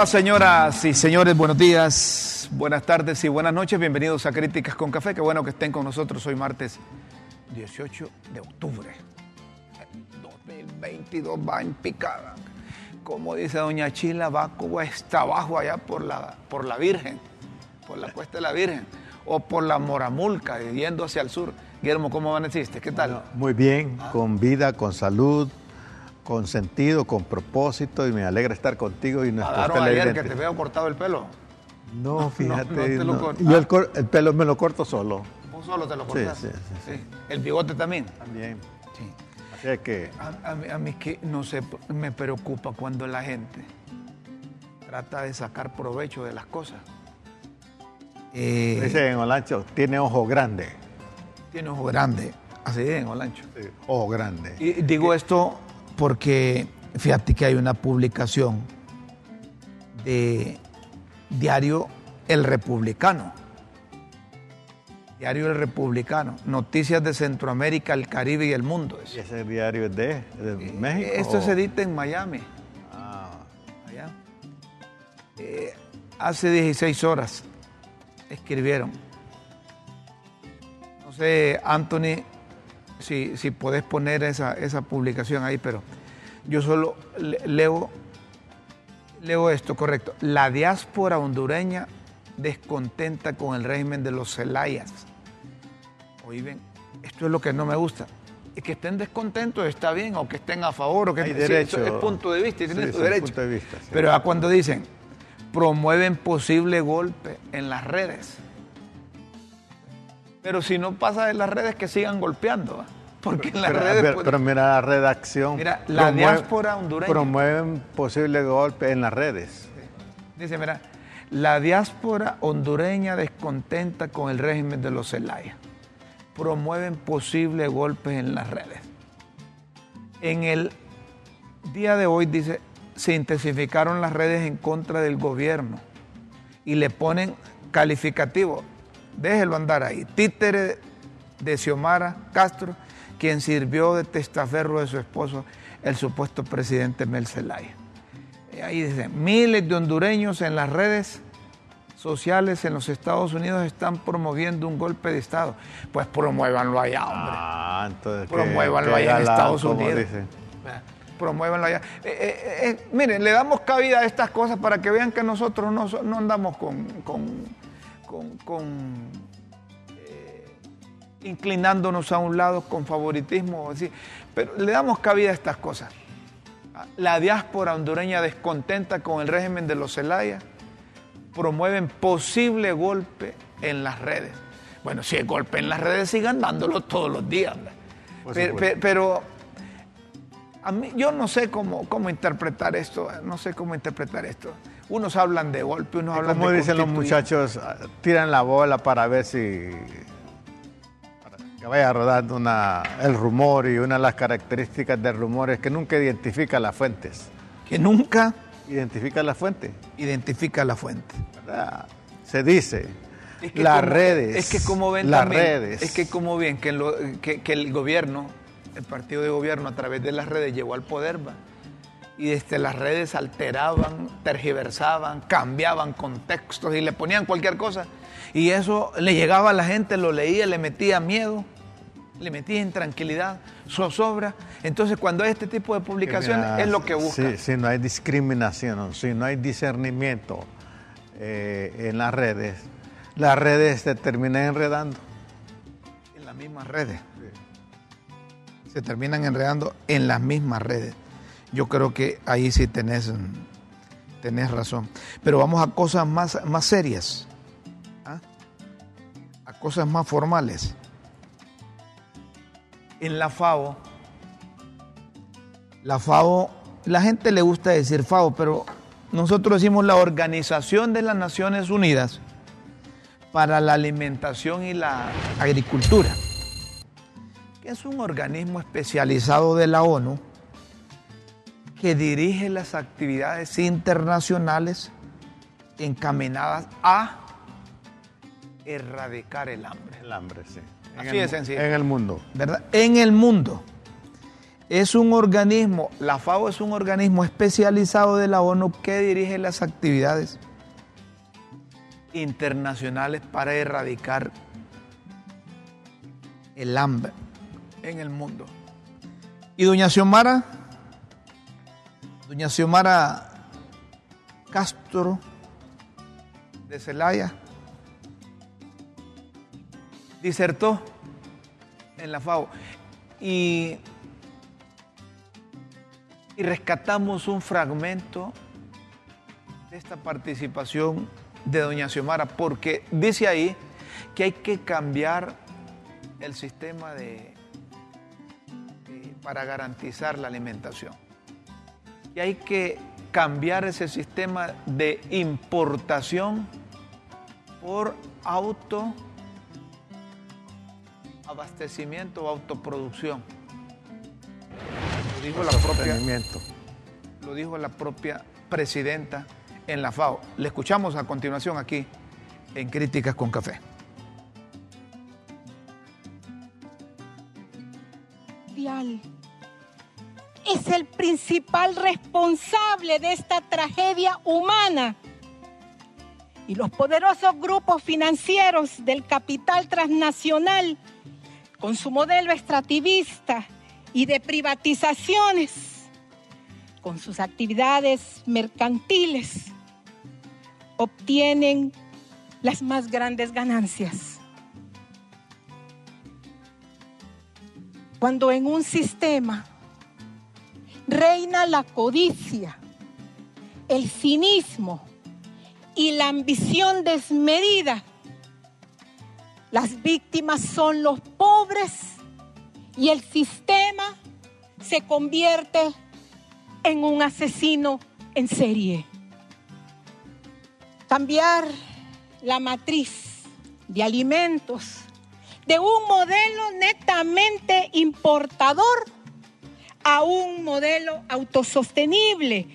Hola señoras y señores, buenos días, buenas tardes y buenas noches. Bienvenidos a Críticas con Café. Qué bueno que estén con nosotros hoy martes 18 de octubre. 2022 va en picada. Como dice doña Chila, va como está abajo allá por la, por la Virgen, por la Cuesta de la Virgen, o por la Moramulca, yendo hacia el sur. Guillermo, ¿cómo amaneciste? ¿Qué tal? Muy bien, con vida, con salud, con sentido, con propósito y me alegra estar contigo y nuestros Padaron ayer que te veo cortado el pelo. No, fíjate, no te lo yo el, cor- el pelo me lo corto solo. ¿Vos solo te lo cortas? sí, sí, sí. ¿El bigote también? También. Sí. Así es que A, a mí, a mí que no sé, me preocupa cuando la gente trata de sacar provecho de las cosas. Eh, dice en Olancho, tiene ojo grande. tiene ojo grande, así en Olancho. Sí, Ojo grande. Y digo esto porque fíjate que hay una publicación de Diario El Republicano. Diario El Republicano. Noticias de Centroamérica, el Caribe y el mundo. ¿Y ese diario es de, de México? Esto o- se edita en Miami. Ah, allá. Eh, hace 16 horas escribieron. No sé, Anthony, si, si podés poner esa, esa publicación ahí, pero yo solo le- leo, leo esto, correcto. La diáspora hondureña descontenta con el régimen de los Celayas. Oigan, esto es lo que no me gusta. Y que estén descontentos está bien, o que estén a favor, o que Hay sí, derecho. eso es punto de vista, y tienen Sí, su sí, derecho. punto de vista, sí. Pero a cuando dicen promueven posible golpe en las redes. Pero si no pasa de las redes, que sigan golpeando. ¿va? Porque en las pero, redes. pero- pues, pero mira la redacción. Mira, la diáspora hondureña. Promueven posible golpe en las redes. Dice, mira, la diáspora hondureña descontenta con el régimen de los Zelaya. Promueven posibles golpes en las redes. En el día de hoy, dice, se intensificaron las redes en contra del gobierno y le ponen calificativo. Déjelo andar ahí. Títere de Xiomara Castro, quien sirvió de testaferro de su esposo, el supuesto presidente Mel Zelaya. Eh, Ahí dice, miles de hondureños en las redes sociales en los Estados Unidos están promoviendo un golpe de Estado. Pues promuévanlo allá, hombre. Ah, entonces. qué- promuévanlo allá en Estados Unidos. Eh, Promuévanlo allá. Eh, eh, eh, miren, le damos cabida a estas cosas para que vean que nosotros no, no andamos con, con, con- con, eh, inclinándonos a un lado con favoritismo, así. pero le damos cabida a estas cosas. La diáspora hondureña descontenta con el régimen de los Zelaya promueven posible golpe en las redes. Bueno, si es golpe en las redes, sigan dándolo todos los días. Pero, a mí, yo no sé cómo, cómo interpretar esto, no sé cómo interpretar esto. Unos hablan de golpe, unos hablan Como de dicen los muchachos, ah, tiran la bola para ver si para que vaya rodando una, el rumor y una de las características del rumor es que nunca identifica las fuentes. Que nunca Identifica la fuente, identifica la fuente. ¿verdad? Se dice. Es que las como- redes. Es que como ven las también, redes. Es que como ven que- que el gobierno, el partido de gobierno a través de las redes llegó al poder, va, y desde las redes alteraban, tergiversaban, cambiaban contextos y le ponían cualquier cosa. Y eso le llegaba a la gente, lo leía, le metía miedo, le metía intranquilidad, zozobra. Entonces cuando hay este tipo de publicaciones Mira, es lo que busca. Si, si no hay discriminación, si no hay discernimiento eh, en las redes, las redes se terminan enredando. En las mismas redes. Se terminan enredando en las mismas redes. Yo creo que ahí sí tenés, tenés razón. Pero vamos a cosas más, más serias. ¿ah? A cosas más formales. En la FAO, la FAO, la gente le gusta decir FAO, pero nosotros decimos la Organización de las Naciones Unidas para la Alimentación y la Agricultura, que es un organismo especializado de la ONU que dirige las actividades internacionales encaminadas a erradicar el hambre. El hambre, sí. En Así el de mu- sencillo. En el mundo. ¿verdad? En el mundo. es un organismo, la FAO es un organismo especializado de la ONU que dirige las actividades internacionales para erradicar el hambre en el mundo. Y doña Xiomara, doña Xiomara Castro de Celaya, disertó en la FAO y, y rescatamos un fragmento de esta participación de doña Xiomara, porque dice ahí que hay que cambiar el sistema de, de, para garantizar la alimentación. Y hay que cambiar ese sistema de importación por auto abastecimiento o autoproducción. Lo dijo, la propia, lo dijo la propia presidenta en la FAO. Le escuchamos a continuación aquí en Críticas con Café. Es el principal responsable de esta tragedia humana. Y los poderosos grupos financieros del capital transnacional con su modelo extractivista y de privatizaciones, con sus actividades mercantiles, obtienen las más grandes ganancias. Cuando en un sistema reina la codicia, el cinismo y la ambición desmedida, las víctimas son los pobres y el sistema se convierte en un asesino en serie. Cambiar la matriz de alimentos de un modelo netamente importador a un modelo autosostenible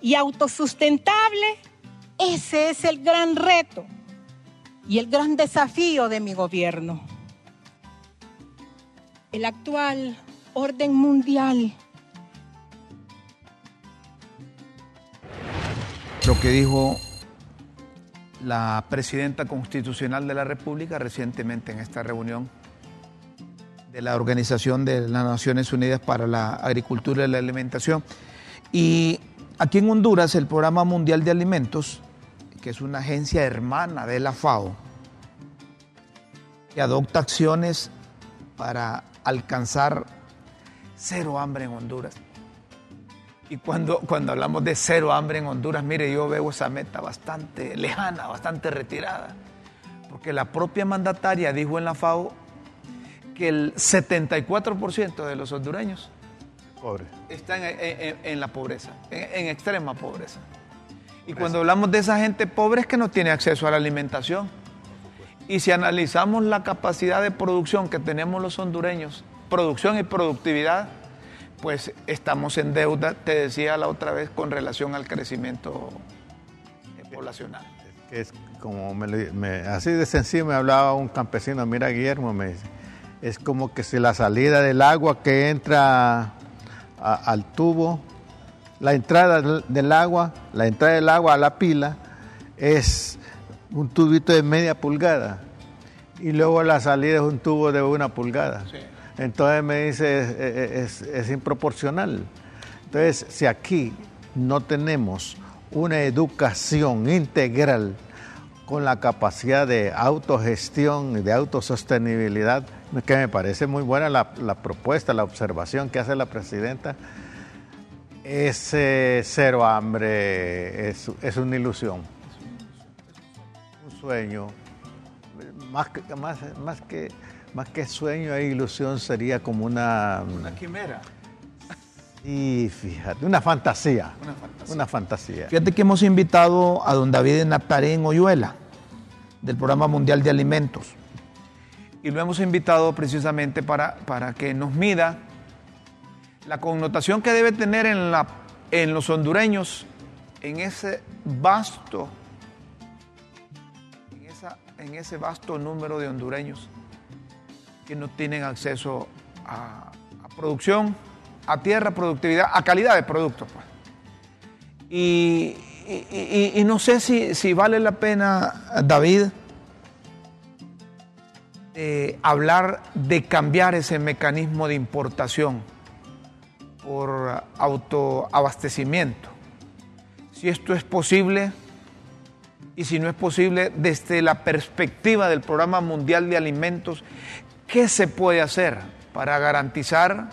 y autosustentable, ese es el gran reto y el gran desafío de mi gobierno. El actual orden mundial. Lo que dijo la presidenta constitucional de la República recientemente en esta reunión de la Organización de las Naciones Unidas para la Agricultura y la Alimentación. Y aquí en Honduras el Programa Mundial de Alimentos que es una agencia hermana de la FAO, que adopta acciones para alcanzar cero hambre en Honduras. Y cuando, cuando hablamos de cero hambre en Honduras, mire, yo veo esa meta bastante lejana, bastante retirada, porque la propia mandataria dijo en la FAO que el 74% de los hondureños Pobre. están en, en, en la pobreza, en, en extrema pobreza. Y cuando hablamos de esa gente pobre es que no tiene acceso a la alimentación. Y si analizamos la capacidad de producción que tenemos los hondureños, producción y productividad, pues estamos en deuda, te decía la otra vez, con relación al crecimiento poblacional. Es como me, me, así de sencillo me hablaba un campesino, mira Guillermo, me dice, es como que si la salida del agua que entra a, al tubo la entrada del agua, la entrada del agua a la pila es un tubito de media pulgada y luego la salida es un tubo de una pulgada. Sí. Entonces me dice, es, es, es, improporcional. Entonces, si aquí no tenemos una educación integral con la capacidad de autogestión y de autosostenibilidad, que me parece muy buena la, la propuesta, la observación que hace la presidenta, ese cero hambre es, es, una ilusión, un sueño. Más que, más, más, que, más que sueño e ilusión sería como una... Una quimera. Y fíjate, una fantasía, una fantasía. Una fantasía. Fíjate que hemos invitado a don David Nataré en Oyuela, del Programa Mundial de Alimentos. Y lo hemos invitado precisamente para, para que nos mida la connotación que debe tener en, la, en los hondureños, en ese vasto, en, ese vasto número de hondureños que no tienen acceso a, producción a tierra, productividad, a calidad de producto. Pues. Y, y, no sé si, si, vale la pena, David, hablar de cambiar ese mecanismo de importación por autoabastecimiento. Si esto es posible y si no es posible, desde la perspectiva del Programa Mundial de Alimentos, ¿qué se puede hacer para garantizar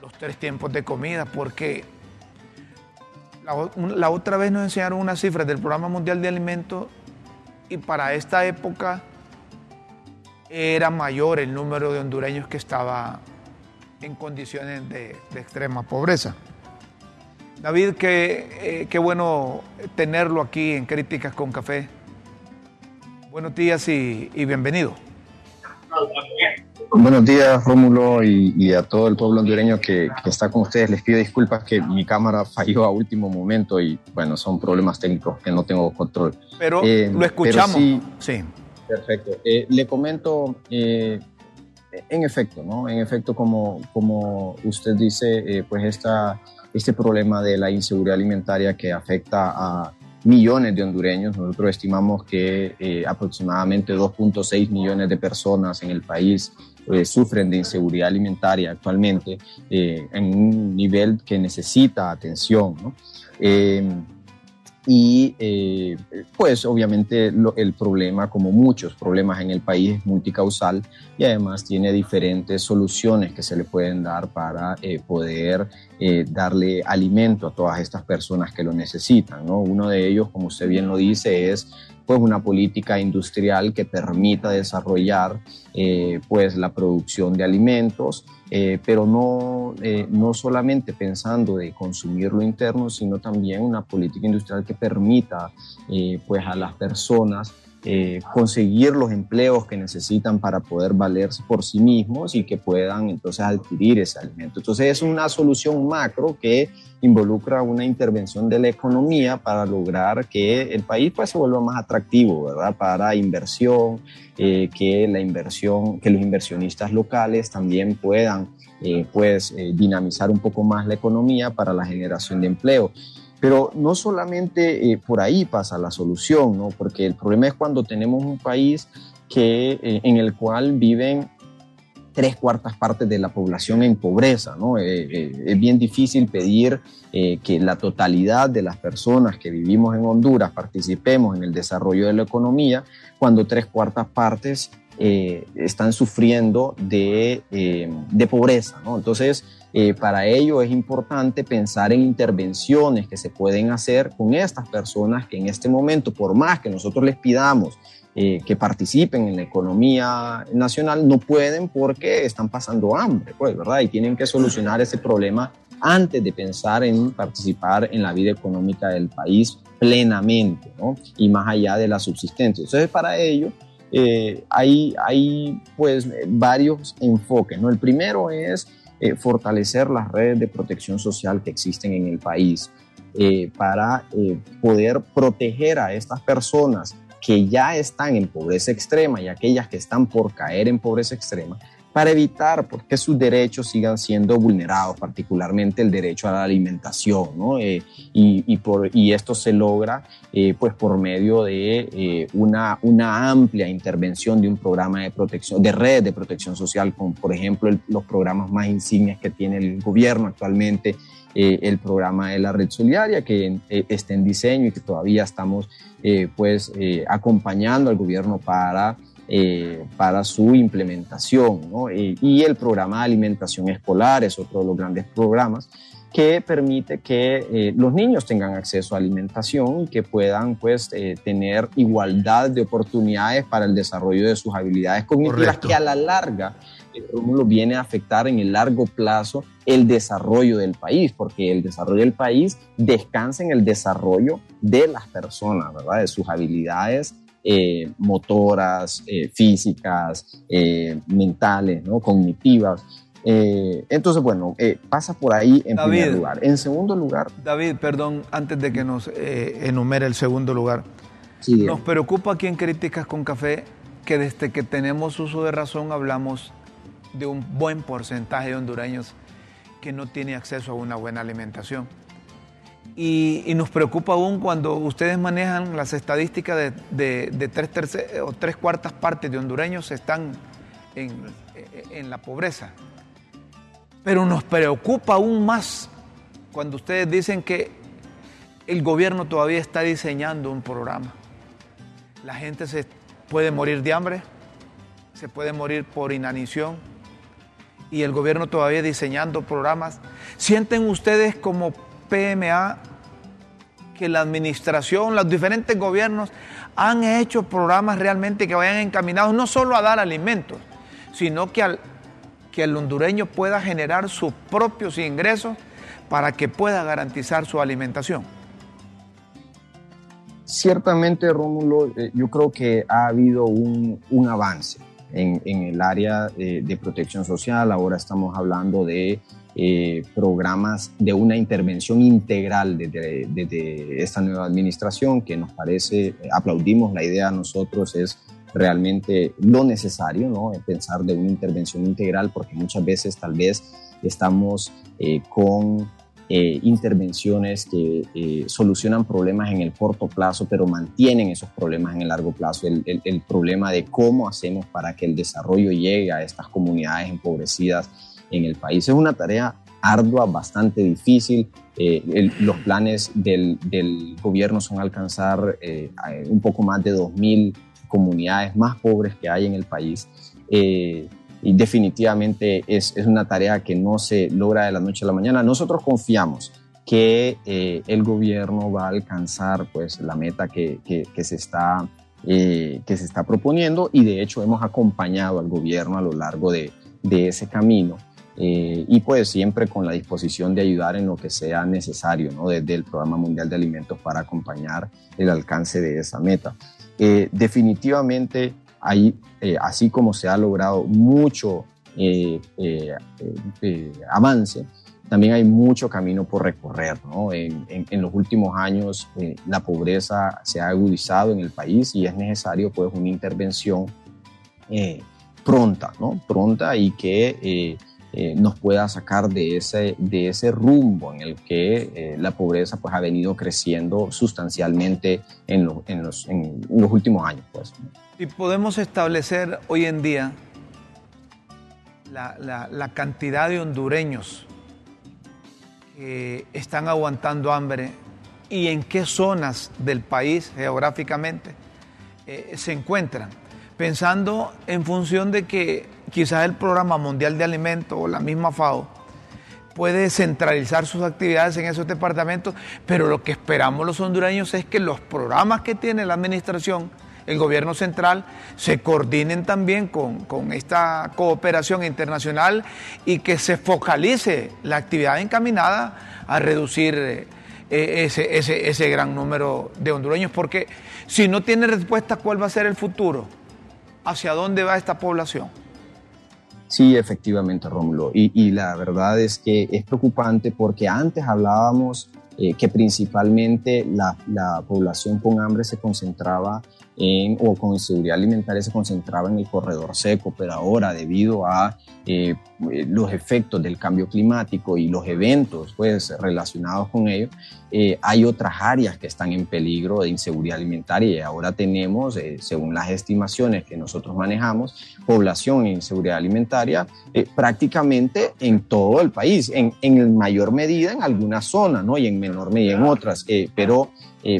los tres tiempos de comida? Porque la, otra vez nos enseñaron unas cifras del Programa Mundial de Alimentos y para esta época era mayor el número de hondureños que estaba en condiciones de, extrema pobreza. David, qué, eh, bueno tenerlo aquí en Críticas con Café. Buenos días y, bienvenido. Buenos días, Rómulo, y, a todo el pueblo hondureño que, está con ustedes. Les pido disculpas que mi cámara falló a último momento y, bueno, son problemas técnicos que no tengo control. Pero eh, lo escuchamos. sí, Perfecto. Eh, le comento en efecto, ¿no? En efecto, como, como usted dice, eh, pues esta, este problema de la inseguridad alimentaria que afecta a millones de hondureños, nosotros estimamos que eh, aproximadamente 2.6 millones de personas en el país eh, sufren de inseguridad alimentaria actualmente en un nivel que necesita atención, ¿no? Y eh, pues obviamente el problema, como muchos problemas en el país, es multicausal y además tiene diferentes soluciones que se le pueden dar para eh, poder eh, darle alimento a todas estas personas que lo necesitan. ¿no? Uno de ellos, como usted bien lo dice, es pues una política industrial que permita desarrollar pues la producción de alimentos eh, pero no, eh, no solamente pensando de consumir lo interno, sino también una política industrial que permita eh, pues a las personas conseguir los empleos que necesitan para poder valerse por sí mismos y que puedan entonces adquirir ese alimento. Entonces es una solución macro que involucra una intervención de la economía para lograr que el país pues, se vuelva más atractivo, ¿verdad? Para inversión, eh, que la inversión, que los inversionistas locales también puedan eh, pues, eh, dinamizar un poco más la economía para la generación de empleo. Pero no solamente por ahí pasa la solución, ¿no? Porque el problema es cuando tenemos un país que, en el cual viven tres cuartas partes de la población en pobreza. ¿no? Eh, eh, es bien difícil pedir eh, que la totalidad de las personas que vivimos en Honduras participemos en el desarrollo de la economía cuando tres cuartas partes están sufriendo de, de pobreza. ¿no? Entonces, para ello es importante pensar en intervenciones que se pueden hacer con estas personas que en este momento, por más que nosotros les pidamos eh, que participen en la economía nacional no pueden porque están pasando hambre, pues, ¿verdad? Y tienen que solucionar ese problema antes de pensar en participar en la vida económica del país plenamente, ¿no? Y más allá de la subsistencia. Entonces, para ello, eh, hay, hay, pues, varios enfoques, ¿no? El primero es eh, fortalecer las redes de protección social que existen en el país. para poder proteger a estas personas que ya están en pobreza extrema y aquellas que están por caer en pobreza extrema, para evitar que sus derechos sigan siendo vulnerados, particularmente el derecho a la alimentación, ¿no? Eh, y, por, y esto se logra eh, pues por medio de eh, una, una amplia intervención de un programa de protección, de red de protección social, como por ejemplo los programas más insignes que tiene el gobierno actualmente, el programa de la red solidaria que está en diseño y que todavía estamos eh, pues eh, acompañando al gobierno para, eh, para su implementación. y el programa de alimentación escolar es otro de los grandes programas que permite que los niños tengan acceso a alimentación y que puedan pues tener igualdad de oportunidades para el desarrollo de sus habilidades cognitivas que a la larga Rómulo viene a afectar en el largo plazo el desarrollo del país, porque el desarrollo del país descansa en el desarrollo de las personas, ¿verdad? De sus habilidades eh, motoras, eh, físicas, eh, mentales, ¿no? cognitivas. entonces, bueno, pasa por ahí en primer lugar. En segundo lugar. David, perdón, antes de que nos enumere el segundo lugar. nos preocupa aquí en Críticas con Café que desde que tenemos uso de razón hablamos de un buen porcentaje de hondureños que no tiene acceso a una buena alimentación. Y, nos preocupa aún cuando ustedes manejan las estadísticas de, tres, o tres cuartas partes de hondureños están en, en la pobreza. Pero nos preocupa aún más cuando ustedes dicen que el gobierno todavía está diseñando un programa. La gente se puede morir de hambre, se puede morir por inanición y el gobierno todavía diseñando programas. ¿Sienten ustedes como PMA que la administración, los diferentes gobiernos han hecho programas realmente que vayan encaminados no solo a dar alimentos, sino que, al, que el hondureño pueda generar sus propios ingresos para que pueda garantizar su alimentación? Ciertamente, Rómulo, eh, yo creo que ha habido un, un avance en, el área de, protección social. Ahora estamos hablando de eh, programas de una intervención integral desde, esta nueva administración que nos parece, aplaudimos la idea nosotros, es realmente lo necesario, ¿no? Pensar de una intervención integral porque muchas veces tal vez estamos eh, con eh, intervenciones que eh, solucionan problemas en el corto plazo, pero mantienen esos problemas en el largo plazo. El, el, problema de cómo hacemos para que el desarrollo llegue a estas comunidades empobrecidas en el país. Es una tarea ardua, bastante difícil. Eh, los planes del, del, gobierno son alcanzar un poco más de 2.000 comunidades más pobres que hay en el país y definitivamente es, es, una tarea que no se logra de la noche a la mañana. Nosotros confiamos que eh, el gobierno va a alcanzar pues, la meta que, que, se está, eh, que se está proponiendo y de hecho hemos acompañado al gobierno a lo largo de, de ese camino. Eh, y pues siempre con la disposición de ayudar en lo que sea necesario, ¿no? desde el Programa Mundial de Alimentos para acompañar el alcance de esa meta. definitivamente Ahí, eh, así como se ha logrado mucho eh, eh, avance, también hay mucho camino por recorrer. En, los últimos años la pobreza se ha agudizado en el país y es necesario pues una intervención pronta, ¿no? pronta y que nos pueda sacar de ese, de ese rumbo en el que la pobreza pues, ha venido creciendo sustancialmente en, en, los, en los últimos años. Pues. Y podemos establecer hoy en día la, cantidad de hondureños que están aguantando hambre y en qué zonas del país geográficamente eh, se encuentran, pensando en función de que quizás el Programa Mundial de Alimentos o la misma FAO puede centralizar sus actividades en esos departamentos, pero lo que esperamos los hondureños es que los programas que tiene la administración el gobierno central se coordinen también con, esta cooperación internacional y que se focalice la actividad encaminada a reducir eh, ese, ese, gran número de hondureños, porque si no tiene respuesta, ¿cuál va a ser el futuro? ¿Hacia dónde va esta población? Sí, efectivamente, Rómulo. Y, la verdad es que es preocupante porque antes hablábamos eh, que principalmente la, la, población con hambre se concentraba o con inseguridad alimentaria se concentraba en el corredor seco, pero ahora debido a eh, los efectos del cambio climático y los eventos pues, relacionados con ello, eh, hay otras áreas que están en peligro de inseguridad alimentaria y ahora tenemos, eh, según las estimaciones que nosotros manejamos, población en inseguridad alimentaria prácticamente en todo el país, en, en mayor medida en algunas zonas ¿no? y en menor medida en otras, pero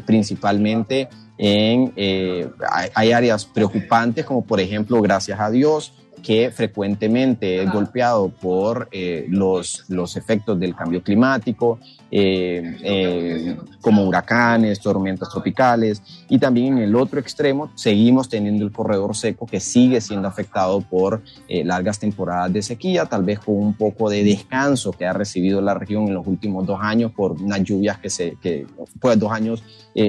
principalmente en, eh, hay, áreas preocupantes como por ejemplo, gracias a Dios, que frecuentemente es golpeado por eh, los, los efectos del cambio climático, eh, eh, como huracanes, tormentas tropicales, y también en el otro extremo seguimos teniendo el corredor seco que sigue siendo afectado por eh, largas temporadas de sequía, tal vez con un poco de descanso que ha recibido la región en los últimos dos años por unas lluvias que se, que, pues dos años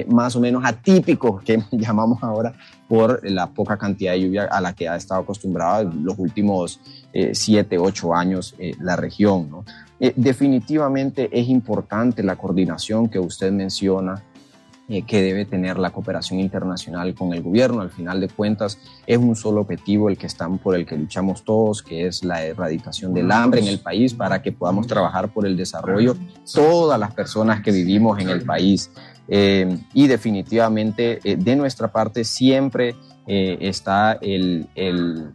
más o menos atípicos que llamamos ahora por la poca cantidad de lluvia a la que ha estado acostumbrada los últimos siete, ocho años la región. ¿no? Eh, definitivamente es importante la coordinación que usted menciona eh, que debe tener la cooperación internacional con el gobierno. Al final de cuentas, es un solo objetivo el que están por el que luchamos todos, que es la erradicación del hambre en el país para que podamos trabajar por el desarrollo todas las personas que vivimos en el país. Eh, y definitivamente eh, de nuestra parte siempre está el, el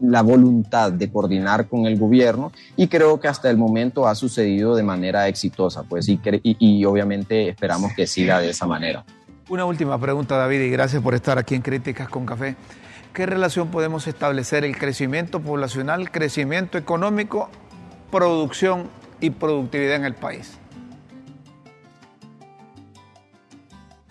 la voluntad de coordinar con el gobierno y creo que hasta el momento ha sucedido de manera exitosa, pues y, y, obviamente esperamos que siga de esa manera. Una última pregunta, David, y gracias por estar aquí en Críticas con Café. ¿Qué relación podemos establecer el crecimiento poblacional, crecimiento económico, producción y productividad en el país?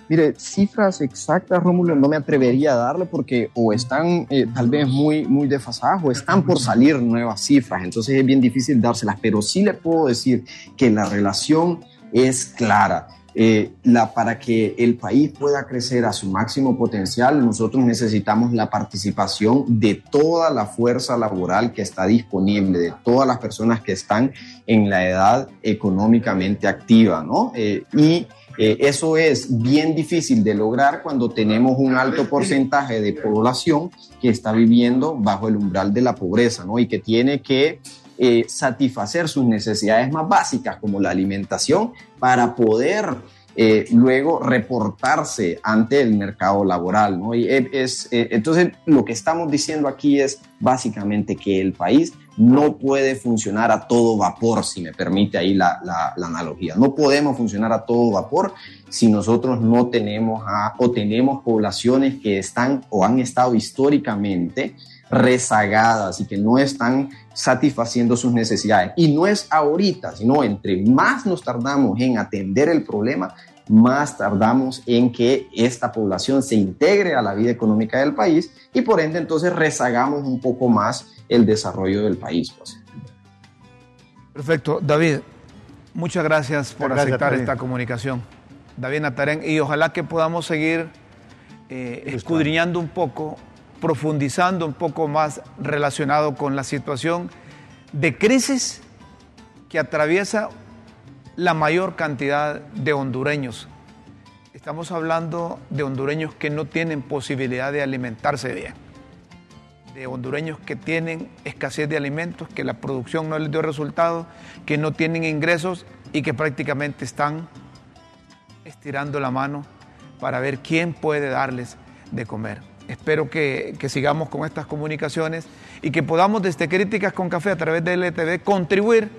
Mire, cifras exactas, Rómulo, no me atrevería a darle porque o están eh, tal vez muy, muy desfasadas o están por salir nuevas cifras, entonces es bien difícil dárselas, pero sí le puedo decir que la relación es clara. Eh, la, para que el país pueda crecer a su máximo potencial, nosotros necesitamos la participación de toda la fuerza laboral que está disponible, de todas las personas que están en la edad económicamente activa, ¿no? Eh, y eh, eso es bien difícil de lograr cuando tenemos un alto porcentaje de población que está viviendo bajo el umbral de la pobreza ¿no? y que tiene que eh, satisfacer sus necesidades más básicas como la alimentación para poder eh, luego reportarse ante el mercado laboral. ¿no? Y es, entonces, lo que estamos diciendo aquí es básicamente que el país no puede funcionar a todo vapor, si me permite ahí la, analogía. No podemos funcionar a todo vapor si nosotros no tenemos o tenemos poblaciones que están o han estado históricamente rezagadas y que no están satisfaciendo sus necesidades. Y no es ahorita, sino entre más nos tardamos en atender el problema, más tardamos en que esta población se integre a la vida económica del país y por ende entonces rezagamos un poco más el desarrollo del país. Pues. Perfecto. David, muchas gracias por aceptar esta comunicación. David Natarén, y ojalá que podamos seguir eh, escudriñando un poco, profundizando un poco más relacionado con la situación de crisis que atraviesa la mayor cantidad de hondureños. Estamos hablando de hondureños que no tienen posibilidad de alimentarse bien de hondureños que tienen escasez de alimentos, que la producción no les dio resultados, que no tienen ingresos y que prácticamente están estirando la mano para ver quién puede darles de comer. Espero que, sigamos con estas comunicaciones y que podamos desde Críticas con Café a través de LTV contribuir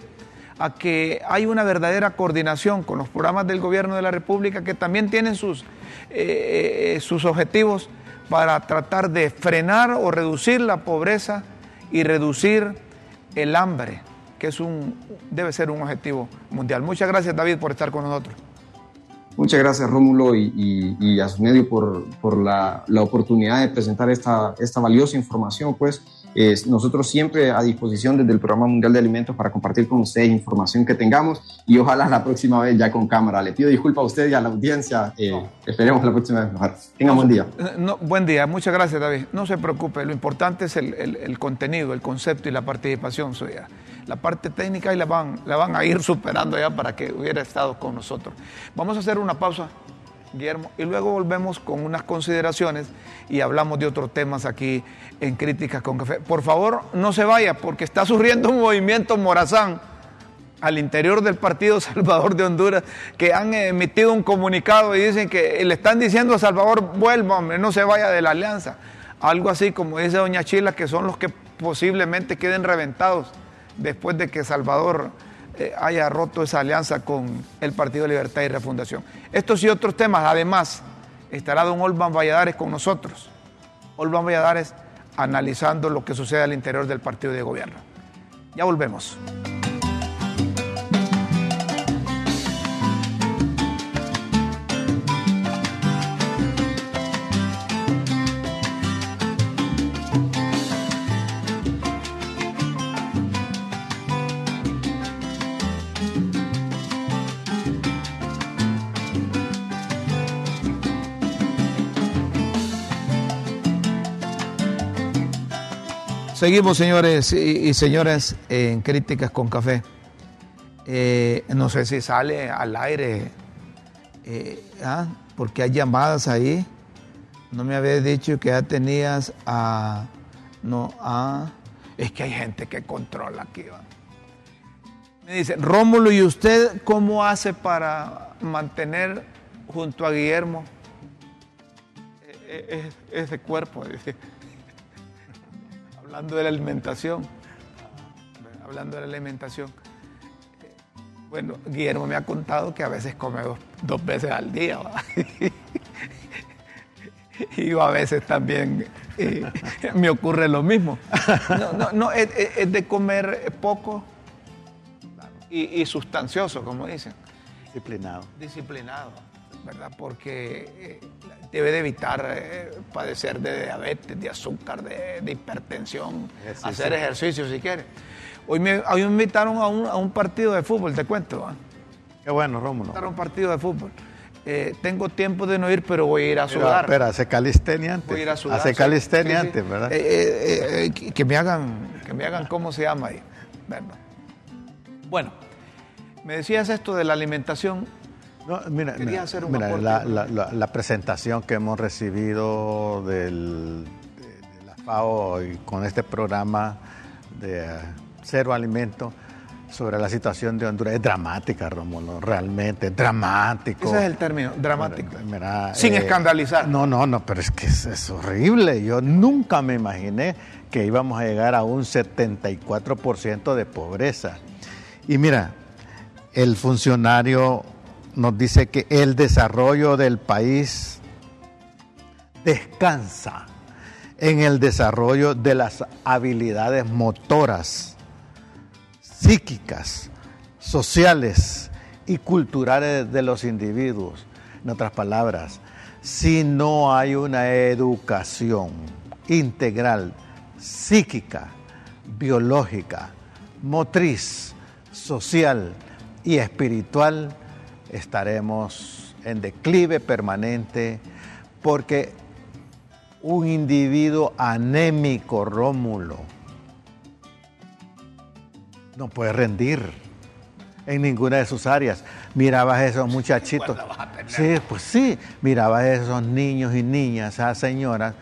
a que hay una verdadera coordinación con los programas del gobierno de la República que también tienen sus, eh, eh, sus objetivos para tratar de frenar o reducir la pobreza y reducir el hambre, que es un, debe ser un objetivo mundial. Muchas gracias David por estar con nosotros. Muchas gracias Rómulo y, a su medio por, por la, la, oportunidad de presentar esta, esta valiosa información, pues nosotros siempre a disposición desde el Programa Mundial de Alimentos para compartir con ustedes información que tengamos y ojalá la próxima vez ya con cámara. Le pido disculpas a usted y a la audiencia. Eh, esperemos la próxima vez mejor. Tenga buen día. Eh, buen día. Muchas gracias, David. No se preocupe. Lo importante es el, el, contenido, el concepto y la participación suya. La parte técnica y la van, la van a ir superando ya para que hubiera estado con nosotros. Vamos a hacer una pausa. Guillermo, y luego volvemos con unas consideraciones y hablamos de otros temas aquí en Críticas con Café. Por favor, no se vaya porque está surgiendo un movimiento morazán al interior del Partido Salvador de Honduras que han emitido un comunicado y dicen que le están diciendo a Salvador, vuelva, hombre, no se vaya de la alianza. Algo así como dice Doña Chila, que son los que posiblemente queden reventados después de que Salvador haya roto esa alianza con el Partido Libertad y Refundación. Estos y otros temas, además, estará don Olvan Valladares con nosotros. Olvan Valladares analizando lo que sucede al interior del partido de gobierno. Ya volvemos. Seguimos, señores y, señoras, en Críticas con Café. Eh, no sé si sale al aire. Eh, ¿ah? porque hay llamadas ahí. No me habías dicho que ya tenías a... No, a... Es que hay gente que controla aquí. ¿va? Me dice, Rómulo, ¿y usted cómo hace para mantener junto a Guillermo e- e- ese cuerpo? Dice. Hablando de la alimentación. Hablando de la alimentación. Bueno, Guillermo me ha contado que a veces come dos, dos veces al día. y yo a veces también eh, me ocurre lo mismo. No, no, no es, es- es de comer poco y, y sustancioso, como dicen. Disciplinado. Disciplinado, ¿verdad? Porque eh, debe de evitar eh, padecer de diabetes, de azúcar, de, de hipertensión, hacer ejercicio si quiere. Hoy me, hoy me invitaron a un, a un partido de fútbol, te cuento. ¿va? Qué bueno, Rómulo. a un partido de fútbol. Eh, tengo tiempo de no ir, pero voy a ir a Pero, sudar. Espera, hace calistenia antes. Voy a ir a sudar. Hace sí. calistenia Sí, sí. antes, ¿verdad? Eh, eh, eh, que, que me hagan, que me hagan cómo se llama ahí. ¿verdad? Bueno, me decías esto de la alimentación. No, mira, Quería hacer un mira, la, la- la- la presentación que hemos recibido del, de, de la FAO y con este programa de eh, Cero Alimento sobre la situación de Honduras es dramática, Rómulo, realmente, es dramático. Ese es el término, dramático. Mira, eh, Sin escandalizar. No, no, no, pero es que es, es horrible. Yo nunca me imaginé que íbamos a llegar a un 74% de pobreza. Y mira, el funcionario nos dice que el desarrollo del país descansa en el desarrollo de las habilidades motoras, psíquicas, sociales y culturales de los individuos. En otras palabras, si no hay una educación integral, psíquica, biológica, motriz, social y espiritual, estaremos en declive permanente porque un individuo anémico, Rómulo, no puede rendir en ninguna de sus áreas. Mirabas esos muchachitos. Sí, pues sí, mirabas esos niños y niñas, a señoras,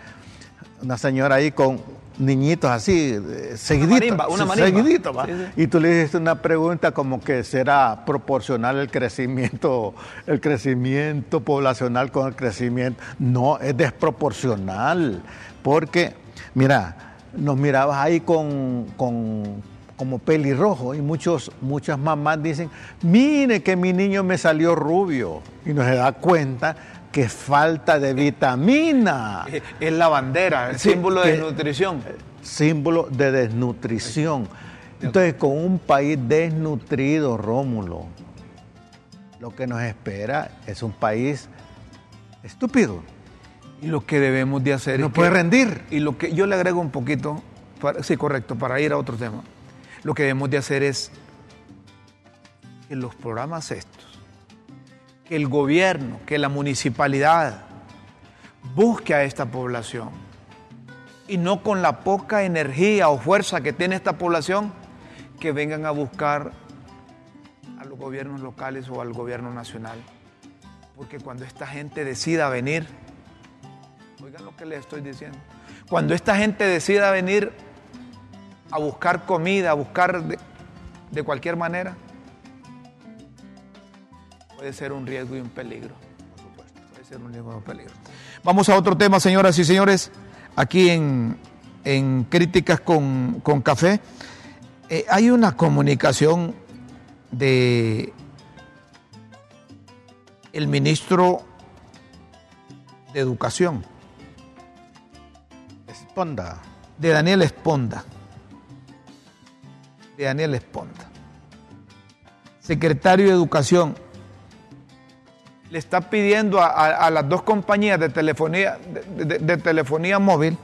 una señora ahí con niñitos así, eh, seguiditos, marimba, una marimba. Sí, sí. Y tú le hiciste una pregunta como que será proporcional el crecimiento, el crecimiento poblacional con el crecimiento. No, es desproporcional. Porque, mira, nos mirabas ahí con, con- como pelirrojo y muchos, muchas mamás dicen, mire que mi niño me salió rubio. Y no se da cuenta que falta de vitamina Eh, Es la bandera, el Sí, símbolo de que- nutrición. símbolo de desnutrición. Entonces, con un país desnutrido, Rómulo, lo que nos espera es un país estúpido. Y lo que debemos de hacer No es puede que- rendir. Y lo que yo le agrego un poquito, para- sí, correcto, para ir a otro tema. Lo que debemos de hacer es que los programas estos, el gobierno, que la municipalidad busque a esta población y no con la poca energía o fuerza que tiene esta población, que vengan a buscar a los gobiernos locales o al gobierno nacional. Porque cuando esta gente decida venir, Oigan lo que les estoy diciendo. Cuando esta gente decida venir a buscar comida, a buscar de, de cualquier manera, puede ser un riesgo y un peligro. Por supuesto, puede ser un riesgo y un peligro. Vamos a otro tema, señoras y señores, aquí en, en Críticas con, con Café. Eh, hay una comunicación de el ministro de Educación, Esponda. de Daniel Esponda. De Daniel Esponda. Secretario de Educación. Le está pidiendo a, las dos compañías de telefonía, de, telefonía móvil,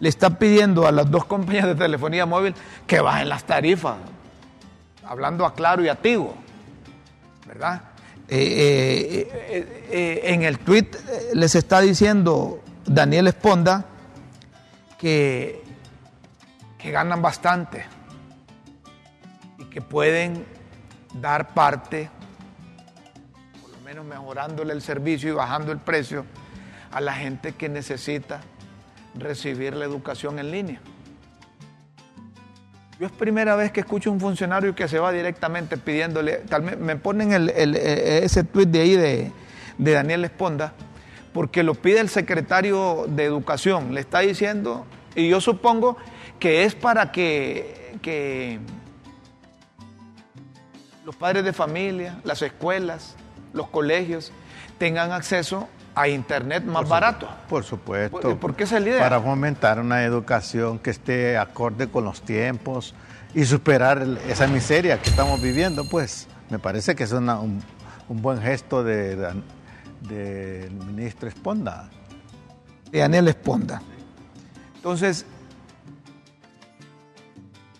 le está pidiendo a las dos compañías de telefonía móvil que bajen las tarifas. Hablando a Claro y a Tigo. ¿Verdad? Eh, eh, eh, en el tweet les está diciendo Daniel Esponda que, que ganan bastante y que pueden dar parte, mejorándole el servicio y bajando el precio a la gente que necesita recibir la educación en línea. Yo es primera vez que escucho un funcionario que se va directamente pidiéndole, me ponen el, eh, ese tuit de ahí de, de Daniel Esponda, porque lo pide el secretario de Educación, le está diciendo, y yo supongo que es para que, que los padres de familia, las escuelas, los colegios tengan acceso a Internet más Por barato. Por supuesto. ¿Por qué esa es la idea? Para fomentar una educación que esté acorde con los tiempos y superar el- esa miseria que estamos viviendo, pues me parece que es una- un, un buen gesto de- de- del ministro Esponda. de Daniel Esponda. Entonces,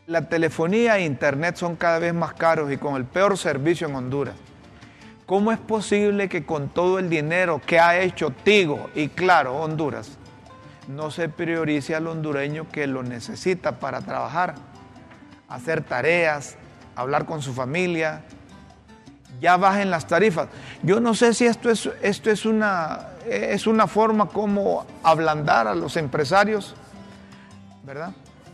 la telefonía e internet son cada vez más caros y con el peor servicio en Honduras. ¿Cómo es posible que con todo el dinero que ha hecho Tigo y claro, Honduras, no se priorice al hondureño que lo necesita para trabajar, hacer tareas, hablar con su familia, ya bajen las tarifas. Yo no sé si esto es, esto es, una, es una forma como ablandar a los empresarios, ¿verdad?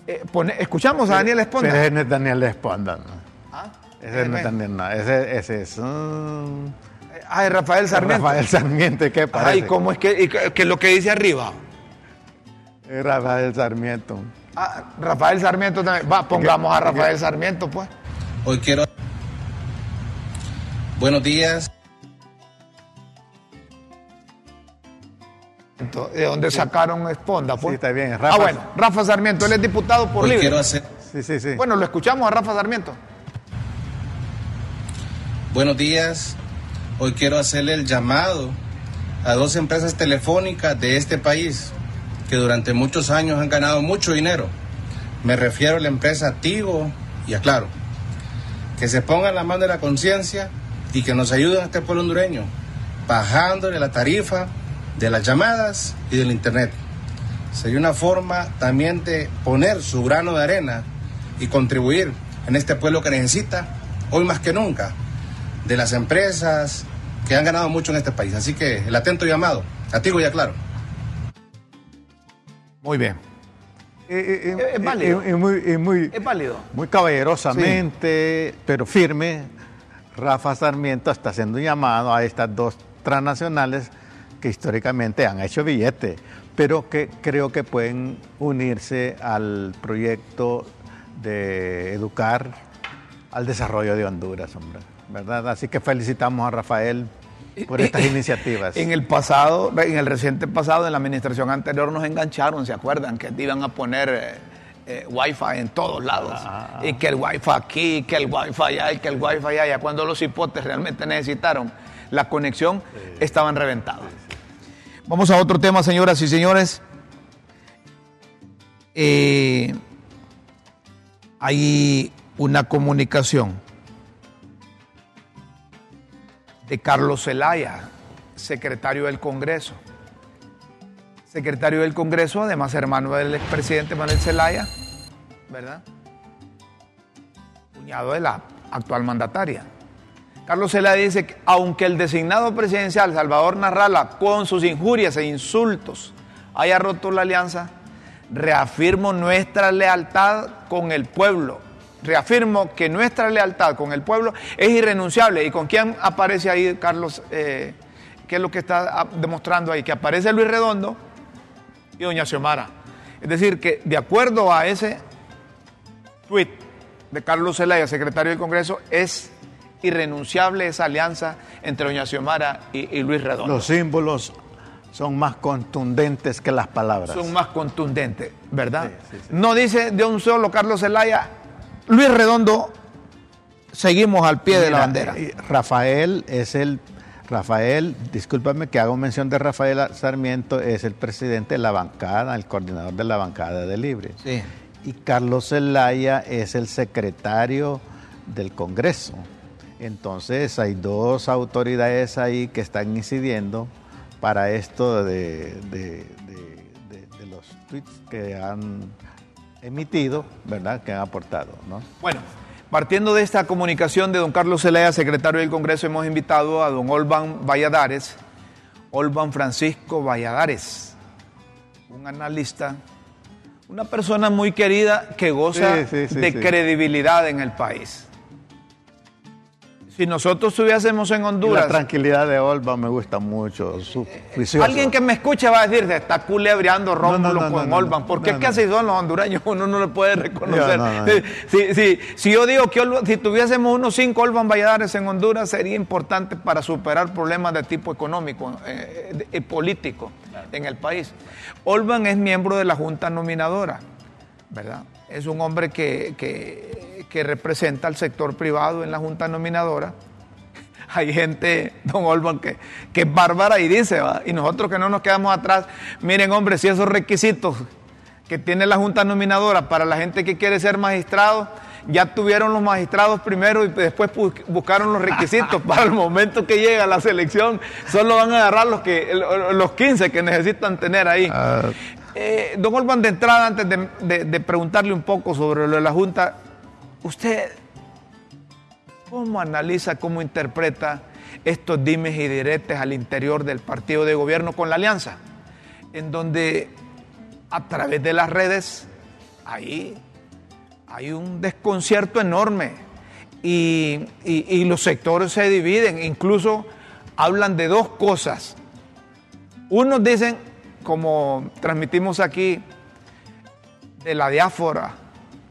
Eh, pone- escuchamos a Daniel Esponda. Pero es Daniel Esponda, ¿no? Ah, Ese no eh, Daniel, no. Ese, ese es un... Ay, Rafael Sarmiento. Rafael Sarmiento, ¿qué parece? Ay, ¿cómo es que, y que- que lo que dice arriba? Es Rafael Sarmiento. Ah, Rafael Sarmiento también. Va, pongamos a Rafael Sarmiento, pues. Hoy quiero... Buenos días. ¿De dónde sacaron Esponda? Pues? Sí, está bien, Ah, bueno, Rafa Sarmiento, él es diputado por Hoy libre. quiero hacer... Sí, sí, sí. Bueno, lo escuchamos a Rafa Sarmiento. Buenos días. Hoy quiero hacerle el llamado a dos empresas telefónicas de este país que durante muchos años han ganado mucho dinero. Me refiero a la empresa Tigo y a Claro. Que se pongan la mano de la conciencia y que nos ayuden a este pueblo hondureño, bajándole la tarifa de las llamadas y del internet. Sería una forma también de poner su grano de arena y contribuir en este pueblo que necesita, hoy más que nunca, de las empresas que han ganado mucho en este país. Así que el atento llamado, a Tigo y a Claro. Muy bien. Eh, eh, eh, Es- es válido. eh, eh, muy, eh, muy, Es válido. muy caballerosamente, pero firme, Rafa Sarmiento está haciendo un llamado a estas dos transnacionales que históricamente han hecho billete, pero que creo que pueden unirse al proyecto de educar al desarrollo de Honduras, hombre, ¿verdad? Así que felicitamos a Rafael por estas iniciativas. En el pasado, en el reciente pasado, en la administración anterior nos engancharon, ¿se acuerdan? Que iban a poner eh, eh, wifi en todos lados. Y que el wifi aquí, que el wifi allá, y que el wifi allá. Ya cuando los hipotes realmente necesitaron la conexión, estaban reventados. Vamos a otro tema, señoras y señores. Eh, hay una comunicación de Carlos Zelaya, secretario del Congreso. Secretario del Congreso, además hermano del expresidente Manuel Zelaya, ¿verdad? Cuñado de la actual mandataria. Carlos Zelaya dice que aunque el designado presidencial Salvador Narrala con sus injurias e insultos haya roto la alianza, reafirmo nuestra lealtad con el pueblo. Reafirmo que nuestra lealtad con el pueblo es irrenunciable. ¿Y con quién aparece ahí, Carlos? Eh, ¿Qué es lo que está demostrando ahí? Que aparece Luis Redondo y doña Xiomara. Es decir, que de acuerdo a ese tuit de Carlos Zelaya, secretario del Congreso, es irrenunciable esa alianza entre doña Xiomara y, y Luis Redondo. Los símbolos son más contundentes que las palabras. son más contundentes, ¿verdad? Sí, sí, sí. No dice de un solo Carlos Zelaya, Luis Redondo, seguimos al pie de la bandera. Rafael es el Rafael, discúlpame que hago mención de Rafael Sarmiento, es el presidente de la bancada, el coordinador de la bancada de Libre. Sí. Y Carlos Zelaya es el secretario del Congreso. Entonces hay dos autoridades ahí que están incidiendo para esto de, de- de- de- de los tweets que han emitido, ¿verdad? Que han aportado, ¿no? Bueno, Partiendo de esta comunicación de don Carlos Zelaya, secretario del Congreso, hemos invitado a don Olban Valladares, Olban Francisco Valladares, un analista, una persona muy querida que goza Sí, sí, sí, de credibilidad en el país. Si nosotros estuviésemos en Y La Honduras, tranquilidad de Olva me gusta mucho, su juicioso. alguien que me escuche va a decir, está culebreando Rómulo no, no, con no, Olban, no, porque no, es que así son los hondureños, uno no le puede reconocer. No, no, no. Si, si- si yo digo que Olban- si tuviésemos unos cinco Olban Valladares en Honduras, sería importante para superar problemas de tipo económico eh, y político en el país. Olban es miembro de la Junta Nominadora, ¿verdad? Es un hombre que, que- que representa al sector privado en la Junta Nominadora hay gente, don Olban, que, que es bárbara y dice, ¿va? y nosotros que no nos quedamos atrás, miren hombre, si esos requisitos que tiene la Junta Nominadora para la gente que quiere ser magistrado, ya tuvieron los magistrados primero y después bu- buscaron los requisitos para el momento que llega la selección, solo van a agarrar los, que, los 15 que necesitan tener ahí. Ah. Eh, don Olban, de entrada, antes de, de- de preguntarle un poco sobre lo de la Junta, usted ¿Cómo analiza, cómo interpreta estos dimes y diretes al interior del partido de gobierno con la alianza? En donde a través de las redes ahí hay un desconcierto enorme y, y- los sectores se dividen, incluso hablan de dos cosas. Unos dicen, como transmitimos aquí, de la diáspora,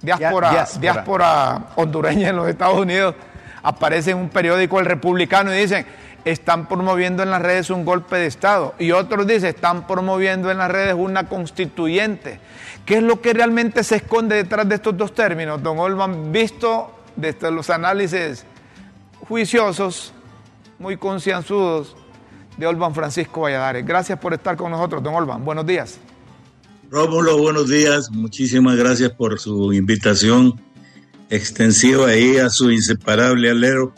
diáspora, diáspora. diáspora hondureña en los Estados Unidos, aparece en un periódico El Republicano y dicen, están promoviendo en las redes un golpe de Estado. Y otros dicen, están promoviendo en las redes una constituyente. ¿Qué es lo que realmente se esconde detrás de estos dos términos, don Olman, visto desde los análisis juiciosos, muy concienzudos de Olvan Francisco Valladares? Gracias por estar con nosotros, don Olvan. Buenos días. Rómulo, buenos días. Muchísimas gracias por su invitación extensiva ahí a su inseparable alero,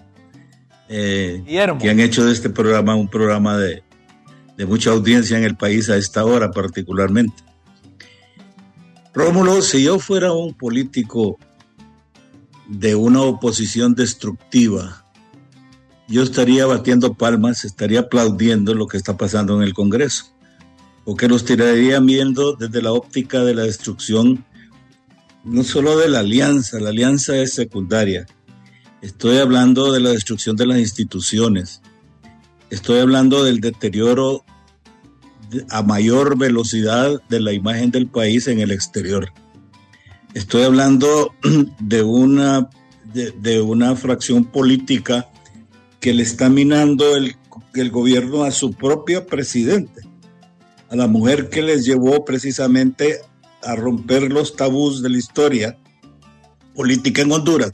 eh, que han hecho de este programa un programa de, de mucha audiencia en el país a esta hora particularmente. Rómulo, si yo fuera un político de una oposición destructiva, yo estaría batiendo palmas, estaría aplaudiendo lo que está pasando en el Congreso porque nos tirarían viendo desde la óptica de la destrucción, no solo de la alianza, la alianza es secundaria. Estoy hablando de la destrucción de las instituciones. Estoy hablando del deterioro de- a mayor velocidad de la imagen del país en el exterior. Estoy hablando de una, de, una fracción política que le está minando el, el gobierno a su propia presidente a la mujer que les llevó precisamente a romper los tabús de la historia política en Honduras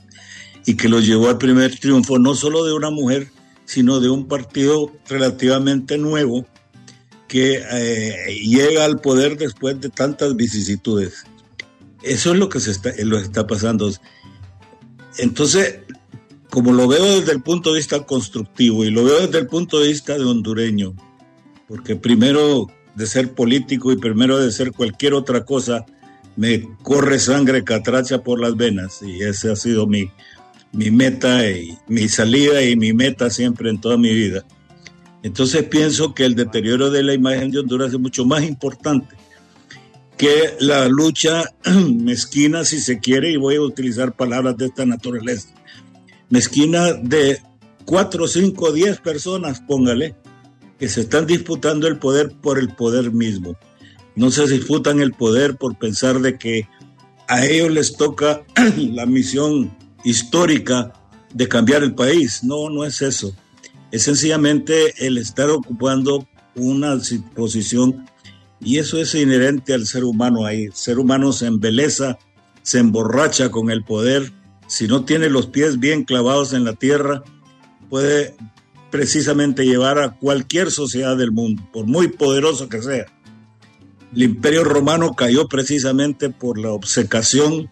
y que los llevó al primer triunfo no solo de una mujer, sino de un partido relativamente nuevo que eh, llega al poder después de tantas vicisitudes. Eso es lo que se está, lo que está pasando. Entonces, como lo veo desde el punto de vista constructivo y lo veo desde el punto de vista de hondureño, porque primero de ser político y primero de ser cualquier otra cosa, me corre sangre catracha por las venas y esa ha sido mi, mi meta y mi salida y mi meta siempre en toda mi vida. Entonces pienso que el deterioro de la imagen de Honduras es mucho más importante que la lucha mezquina, si se quiere, y voy a utilizar palabras de esta naturaleza, mezquina de cuatro, cinco, diez personas, póngale, que se están disputando el poder por el poder mismo. No se disputan el poder por pensar de que a ellos les toca la misión histórica de cambiar el país. No, no es eso. Es sencillamente el estar ocupando una si- posición y eso es inherente al ser humano ahí. El ser humano se embeleza, se emborracha con el poder. Si no tiene los pies bien clavados en la tierra, puede precisamente llevar a cualquier sociedad del mundo, por muy poderoso que sea. El imperio romano cayó precisamente por la obcecación,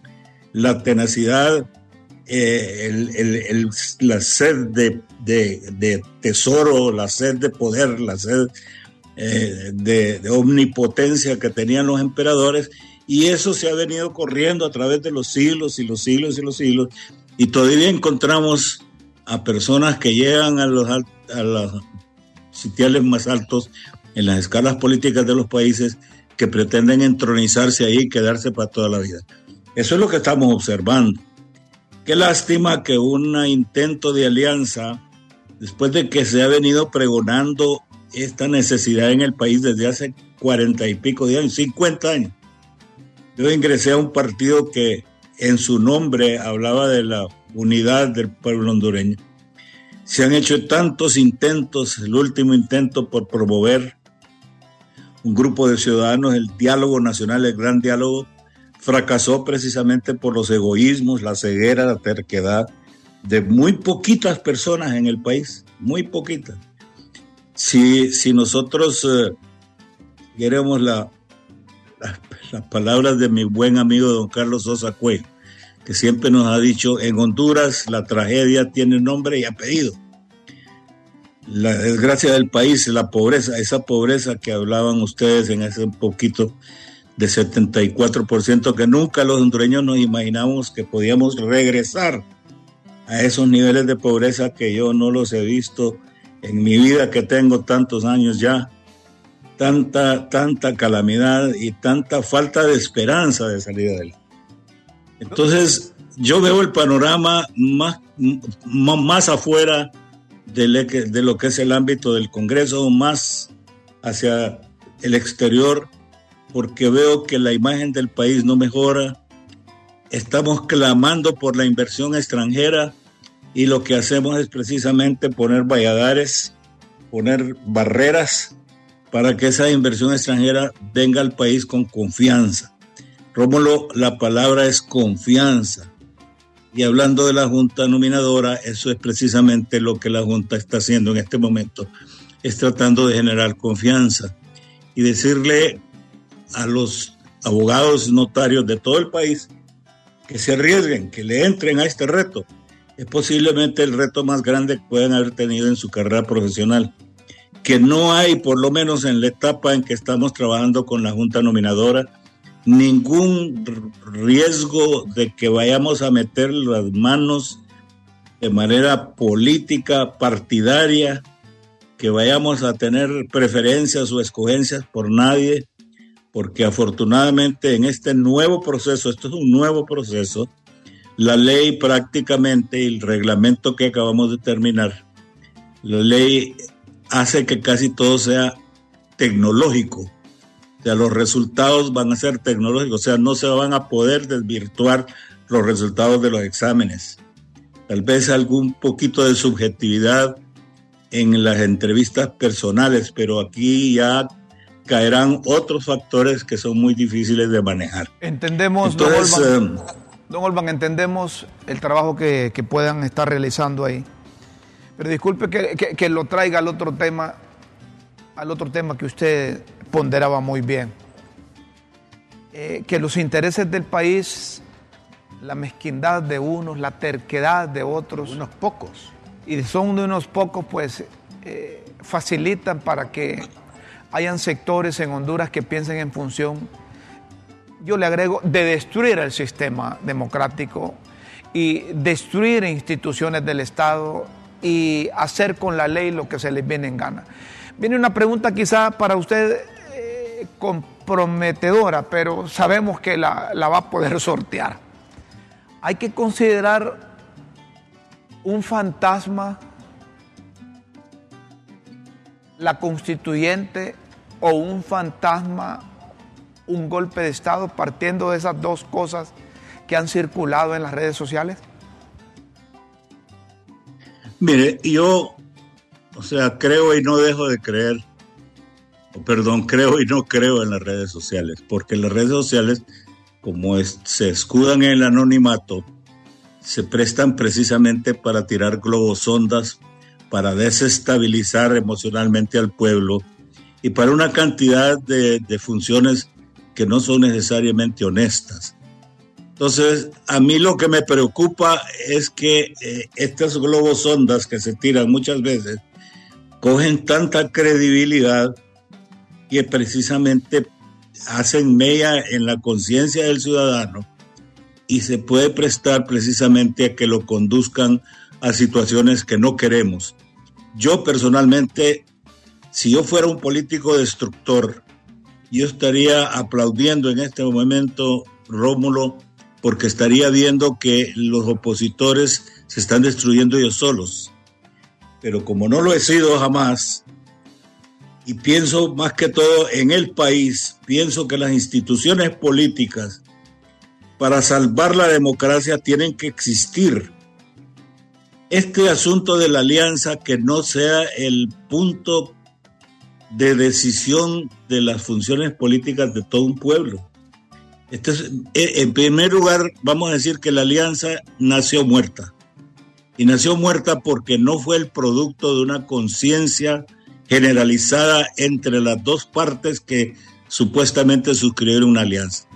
la tenacidad, eh, la sed de, tesoro, la sed de poder, la sed eh, de omnipotencia que tenían los emperadores, y eso se ha venido corriendo a través de los siglos y los siglos y los siglos, Y todavía encontramos a personas que llegan a los, a los sitiales más altos en las escalas políticas de los países que pretenden entronizarse ahí y quedarse para toda la vida. Eso es lo que estamos observando. Qué lástima que un intento de alianza, después de que se ha venido pregonando esta necesidad en el país desde hace cuarenta y pico de años, 50 años. Yo ingresé a un partido que en su nombre hablaba de la unidad del pueblo hondureño. Se han hecho tantos intentos, el último intento por promover un grupo de ciudadanos, el diálogo nacional, el gran diálogo, fracasó precisamente por los egoísmos, la ceguera, la terquedad de muy poquitas personas en el país, muy poquitas. Si, si nosotros eh, queremos la, las palabras de mi buen amigo don Carlos Sosa Cue, que siempre nos ha dicho, en Honduras la tragedia tiene nombre y apellido. La desgracia del país, la pobreza, esa pobreza que hablaban ustedes en ese poquito de 74%, que nunca los hondureños nos imaginamos que podíamos regresar a esos niveles de pobreza que yo no los he visto en mi vida que tengo tantos años ya, tanta, tanta calamidad y tanta falta de esperanza de salir adelante. Entonces, yo veo el panorama más, más afuera de, lo que es el ámbito del Congreso, más hacia el exterior, porque veo que la imagen del país no mejora. Estamos clamando por la inversión extranjera y lo que hacemos es precisamente poner valladares, poner barreras para que esa inversión extranjera venga al país con confianza. Rómulo, la palabra es confianza. Y hablando de la Junta Nominadora, eso es precisamente lo que la Junta está haciendo en este momento, es tratando de generar confianza y decirle a los abogados notarios de todo el país que se arriesguen, que le entren a este reto es posiblemente el reto más grande que pueden haber tenido en su carrera profesional, que no hay, por lo menos en la etapa en que estamos trabajando con la Junta Nominadora, ningún riesgo de que vayamos a meter las manos de manera política, partidaria, que vayamos a tener preferencias o escogencias por nadie, porque afortunadamente en este nuevo proceso, esto es un nuevo proceso, la ley prácticamente, el reglamento que acabamos de terminar, la ley hace que casi todo sea tecnológico. O sea, los resultados van a ser tecnológicos, o sea, no se van a poder desvirtuar los resultados de los exámenes. Tal vez algún poquito de subjetividad en las entrevistas personales, pero aquí ya caerán otros factores que son muy difíciles de manejar. Entendemos, Entonces, Don Olvan, entendemos el trabajo que, puedan estar realizando ahí. Pero disculpe que, lo traiga al otro tema, al otro tema que usted ponderaba muy bien. Eh, que los intereses del país, la mezquindad de unos, la terquedad de otros. Unos pocos. Y son de unos pocos, pues eh, facilitan para que hayan sectores en Honduras que piensen en función yo le agrego, de destruir el sistema democrático y destruir instituciones del Estado y hacer con la ley lo que se les viene en gana. Viene una pregunta quizá para usted comprometedora, pero sabemos que la, va a poder sortear. Hay que considerar un fantasma la constituyente o un fantasma un golpe de Estado partiendo de esas dos cosas que han circulado en las redes sociales? Mire, yo, o sea, creo y no dejo de creer, perdón, creo y no creo en las redes sociales, porque las redes sociales, como se escudan en el anonimato, se prestan precisamente para tirar globosondas, para desestabilizar emocionalmente al pueblo y para una cantidad de, de funciones que no son necesariamente honestas. Entonces, a mí lo que me preocupa es que eh, estas globos ondas que se tiran muchas veces cogen tanta credibilidad que precisamente hacen mella en la conciencia del ciudadano y se puede prestar precisamente a que lo conduzcan a situaciones que no queremos. Yo personalmente, si yo fuera un político destructor, yo estaría aplaudiendo en este momento, Rómulo, porque estaría viendo que los opositores se están destruyendo ellos solos. Pero como no lo he sido jamás, y pienso más que todo en el país, pienso que las instituciones políticas para salvar la democracia tienen que existir. Este asunto de la alianza que no sea el punto de decisión de las funciones políticas de todo un pueblo. Este eh, en primer lugar, vamos a decir que la alianza nació muerta. Y nació muerta porque no fue el producto de una conciencia generalizada entre las dos partes que supuestamente suscribieron una alianza.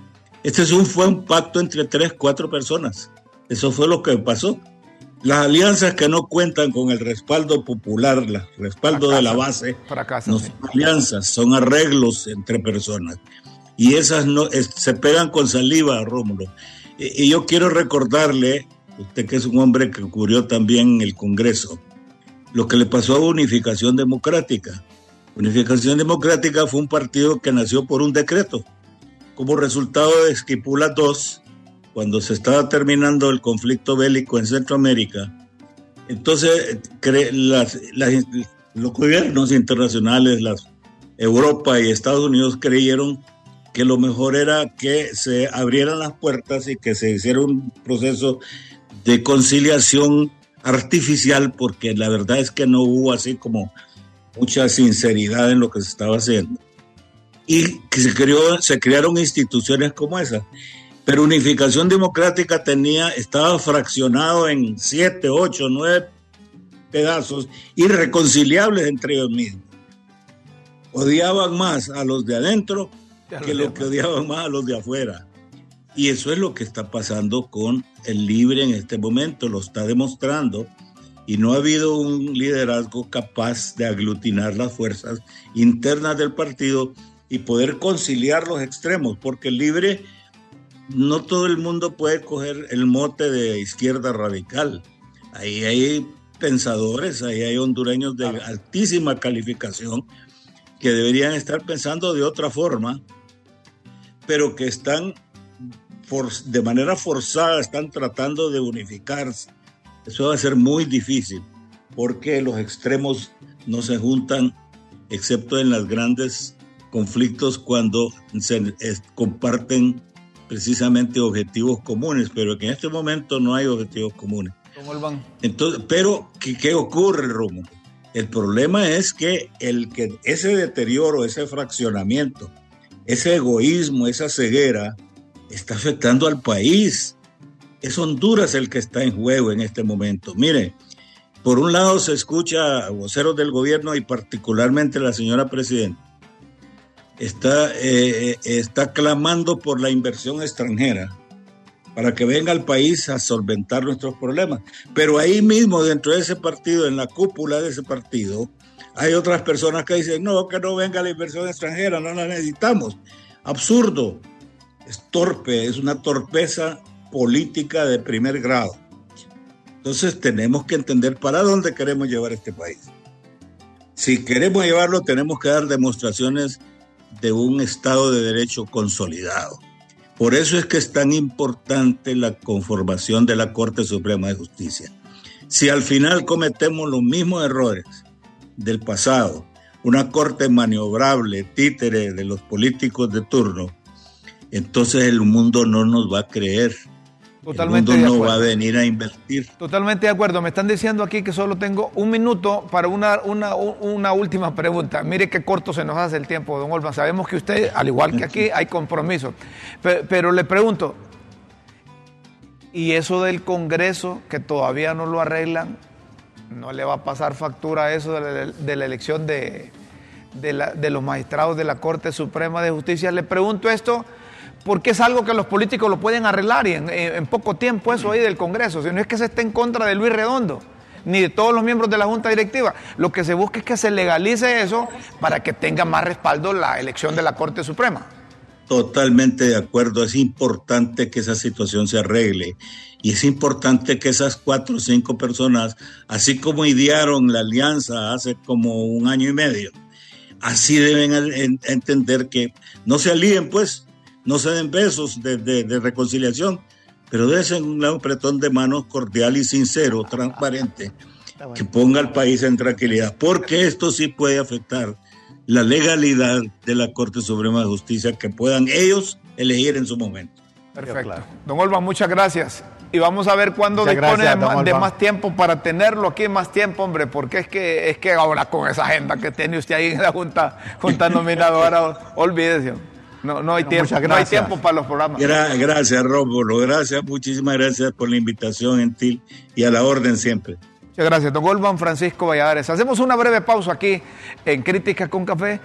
Este es un, fue un pacto entre tres, cuatro personas. Eso fue lo que pasó. Las alianzas que no cuentan con el respaldo popular, el respaldo de la base, no son alianzas, son arreglos entre personas. Y esas no se pegan con saliva, Rómulo. Y, y yo quiero recordarle, usted que es un hombre que cubrió también el Congreso, lo que le pasó a Unificación Democrática. Unificación Democrática fue un partido que nació por un decreto como resultado de Esquipula II, cuando se estaba terminando el conflicto bélico en Centroamérica, entonces los gobiernos internacionales, las, Europa y Estados Unidos creyeron que lo mejor era que se abrieran las puertas y que se hiciera un proceso de conciliación artificial, porque la verdad es que no hubo así como mucha sinceridad en lo que se estaba haciendo y que se, creó, se crearon instituciones como esa. Pero Unificación Democrática tenía, estaba fraccionado en siete, ocho, nueve pedazos irreconciliables entre ellos mismos. Odiaban más a los de adentro que lo que odiaban más a los de afuera. Y eso es lo que está pasando con el Libre en este momento, lo está demostrando. Y no ha habido un liderazgo capaz de aglutinar las fuerzas internas del partido y poder conciliar los extremos, porque el libre no todo el mundo puede coger el mote de izquierda radical. Ahí hay pensadores, ahí hay hondureños de altísima calificación que deberían estar pensando de otra forma, pero que están de manera forzada, están tratando de unificarse. Eso va a ser muy difícil, porque los extremos no se juntan, excepto en las grandes conflictos cuando se comparten precisamente objetivos comunes, pero que en este momento no hay objetivos comunes. Entonces, pero ¿qué, qué ocurre, Romo? El problema es que, el que ese deterioro, ese fraccionamiento, ese egoísmo, esa ceguera, está afectando al país. Es Honduras el que está en juego en este momento. Mire, por un lado se escucha a voceros del gobierno y particularmente la señora presidenta está, eh, está clamando por la inversión extranjera para que venga al país a solventar nuestros problemas. Pero ahí mismo, dentro de ese partido, en la cúpula de ese partido, hay otras personas que dicen, no, que no venga la inversión extranjera, no la necesitamos. Absurdo, es torpe, es una torpeza política de primer grado. Entonces tenemos que entender para dónde queremos llevar este país. Si queremos llevarlo, tenemos que dar demostraciones de un Estado de Derecho consolidado. Por eso es que es tan importante la conformación de la Corte Suprema de Justicia. Si al final cometemos los mismos errores del pasado, una corte maniobrable, títere de los políticos de turno, entonces el mundo no nos va a creer Totalmente el mundo no va a venir a invertir. Totalmente de acuerdo. Me están diciendo aquí que solo tengo un minuto para una, una, una última pregunta. Mire qué corto se nos hace el tiempo, don Olva. Sabemos que usted, al igual que aquí, hay compromiso. Pero, le pregunto, ¿y eso del Congreso que todavía no lo arreglan? ¿No le va a pasar factura a eso de la, elección de, de los magistrados de la Corte Suprema de Justicia? Le pregunto esto porque es algo que los políticos lo pueden arreglar y en, poco tiempo eso ahí del Congreso, si no es que se esté en contra de Luis Redondo ni de todos los miembros de la Junta Directiva. Lo que se busca es que se legalice eso para que tenga más respaldo la elección de la Corte Suprema. totalmente de acuerdo. Es importante que esa situación se arregle. Y es importante que esas cuatro o cinco personas, así como idearon la alianza hace como un año y medio, así deben entender que no se alíen, pues, no se den besos de, reconciliación, pero desen un apretón de manos cordial y sincero, transparente, que ponga al país en tranquilidad, porque esto sí puede afectar la legalidad de la Corte Suprema de Justicia que puedan ellos elegir en su momento. Perfecto. Don Olva, muchas gracias. Y vamos a ver cuándo dispone de, más, tiempo para tenerlo aquí más tiempo, hombre, porque es que es que ahora con esa agenda que tiene usted ahí en la Junta, junta Nominadora, olvídese. No, no, hay tiempo, no hay tiempo para los programas. gracias, Rómulo. Gracias, muchísimas gracias por la invitación, Gentil, y a la orden siempre. Muchas gracias, don Golban Francisco Valladares. Hacemos una breve pausa aquí en Críticas con Café,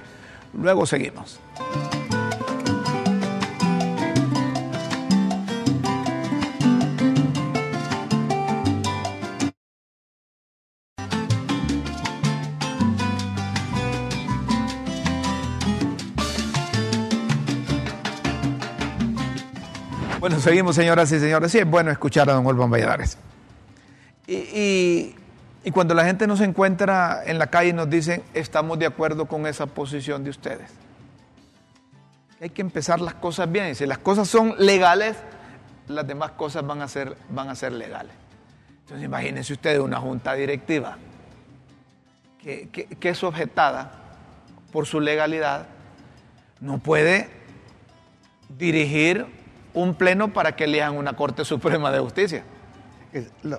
luego seguimos. Seguimos, señoras y señores. Sí, es bueno escuchar a don Golban Valladares. Y, cuando la gente nos encuentra en la calle y nos dicen, estamos de acuerdo con esa posición de ustedes. Hay que empezar las cosas bien. Y si las cosas son legales, las demás cosas van a ser, van a ser legales. Entonces imagínense ustedes una junta directiva que es objetada por su legalidad, no puede dirigir un pleno para que elijan una Corte Suprema de Justicia.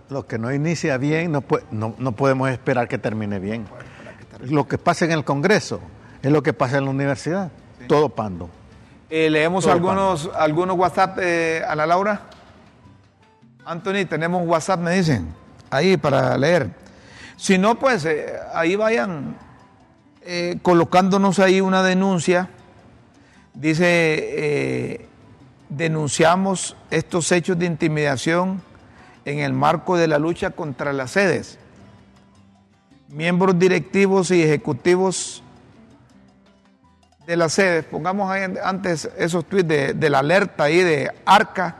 Lo, que no inicia bien, no, no, podemos esperar que termine bien. Lo que pasa en el Congreso es lo que pasa en la universidad, todo pando. Eh, leemos algunos, algunos WhatsApp, eh, Ana Laura. Anthony, tenemos WhatsApp, me dicen, ahí para leer. Si no, pues eh, ahí vayan colocándonos ahí una denuncia. Dice, denunciamos estos hechos de intimidación en el marco de la lucha contra las sedes. Miembros directivos y ejecutivos de las sedes, pongamos ahí antes esos tweets de, la alerta ahí de ARCA,